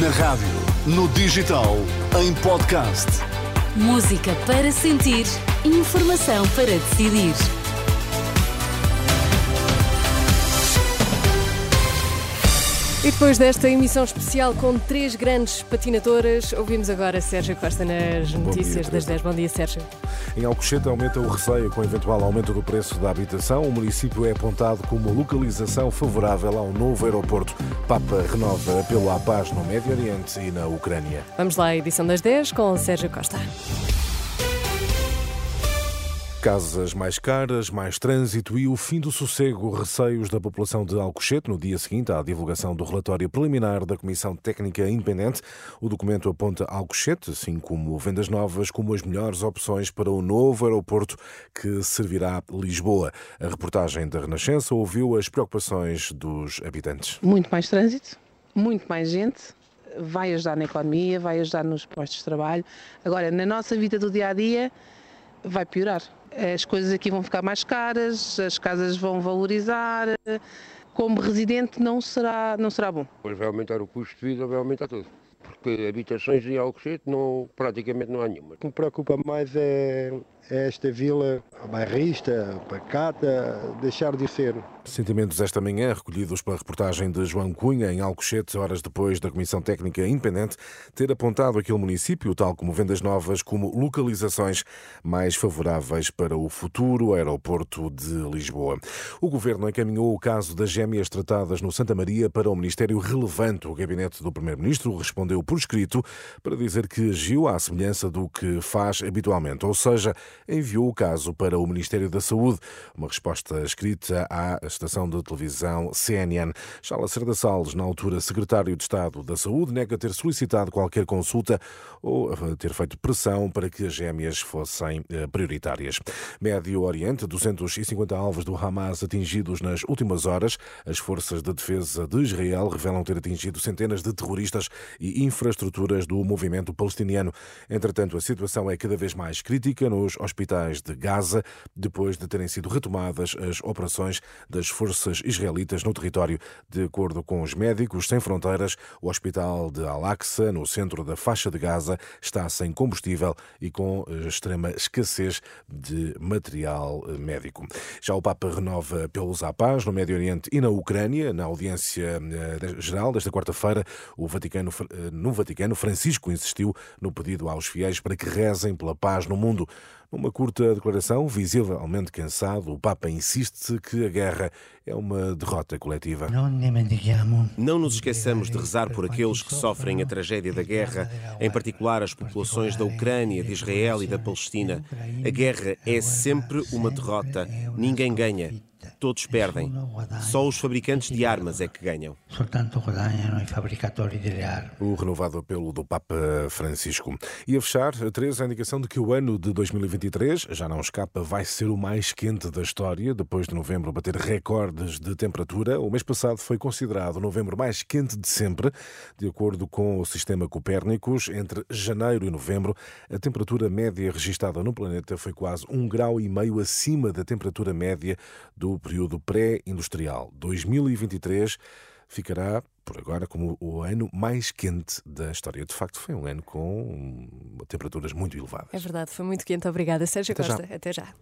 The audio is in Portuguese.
Na rádio, no digital, em podcast. Música para sentir, informação para decidir. E depois desta emissão especial com três grandes patinadoras, ouvimos agora Sérgio Costa nas notícias das 10. Bom dia, Sérgio. Em Alcochete aumenta o receio com o eventual aumento do preço da habitação. O município é apontado como localização favorável ao novo aeroporto. Papa renova apelo à paz no Médio Oriente e na Ucrânia. Vamos lá à edição das 10 com Sérgio Costa. Casas mais caras, mais trânsito e o fim do sossego, receios da população de Alcochete no dia seguinte à divulgação do relatório preliminar da Comissão Técnica Independente. O documento aponta Alcochete, assim como vendas novas, como as melhores opções para o novo aeroporto que servirá Lisboa. A reportagem da Renascença ouviu as preocupações dos habitantes. Muito mais trânsito, muito mais gente, vai ajudar na economia, vai ajudar nos postos de trabalho. Agora, na nossa vida do dia a dia, vai piorar. As coisas aqui vão ficar mais caras, as casas vão valorizar. Como residente não será, não será bom. Pois vai aumentar o custo de vida, vai aumentar tudo. Porque habitações em Alcochete não, praticamente não há nenhuma. O que me preocupa mais é, é esta vila bairrista, pacata, deixar de ser. Sentimentos esta manhã recolhidos pela reportagem de João Cunha em Alcochete, horas depois da Comissão Técnica Independente ter apontado aquele município, tal como vendas novas, como localizações mais favoráveis para o futuro aeroporto de Lisboa. O Governo encaminhou o caso das gêmeas tratadas no Santa Maria para o Ministério relevante. O gabinete do Primeiro-Ministro respondeu por escrito para dizer que agiu à semelhança do que faz habitualmente, ou seja, enviou o caso para o Ministério da Saúde. Uma resposta escrita à estação de televisão CNN. Já Lacerda Salles, na altura secretário de Estado da Saúde, nega ter solicitado qualquer consulta ou ter feito pressão para que as gêmeas fossem prioritárias. Médio Oriente, 250 alvos do Hamas atingidos nas últimas horas. As forças de defesa de Israel revelam ter atingido centenas de terroristas e infraestruturas do movimento palestiniano. Entretanto, a situação é cada vez mais crítica nos hospitais de Gaza, depois de terem sido retomadas as operações das forças israelitas no território. De acordo com os Médicos Sem Fronteiras, o hospital de Al-Aqsa, no centro da faixa de Gaza, está sem combustível e com extrema escassez de material médico. Já o Papa renova pelos à paz no Médio Oriente e na Ucrânia. Na audiência geral desta quarta-feira, o Vaticano, no Vaticano, Francisco insistiu no pedido aos fiéis para que rezem pela paz no mundo. Numa curta declaração, visivelmente cansado, o Papa insiste que a guerra é uma derrota coletiva. Não nos esqueçamos de rezar por aqueles que sofrem a tragédia da guerra, em particular as populações da Ucrânia, de Israel e da Palestina. A guerra é sempre uma derrota. Ninguém ganha. Todos perdem. Só os fabricantes de armas é que ganham. O renovado apelo do Papa Francisco. E a fechar, Teresa, a indicação de que o ano de 2023, já não escapa, vai ser o mais quente da história, depois de novembro bater recordes de temperatura. O mês passado foi considerado o novembro mais quente de sempre, de acordo com o sistema Copérnicos. Entre janeiro e novembro, a temperatura média registada no planeta foi quase um grau e meio acima da temperatura média do período pré-industrial. 2023 ficará, por agora, como o ano mais quente da história. De facto, foi um ano com temperaturas muito elevadas. É verdade, foi muito quente. Obrigada, Sérgio Até já. Costa. Até já.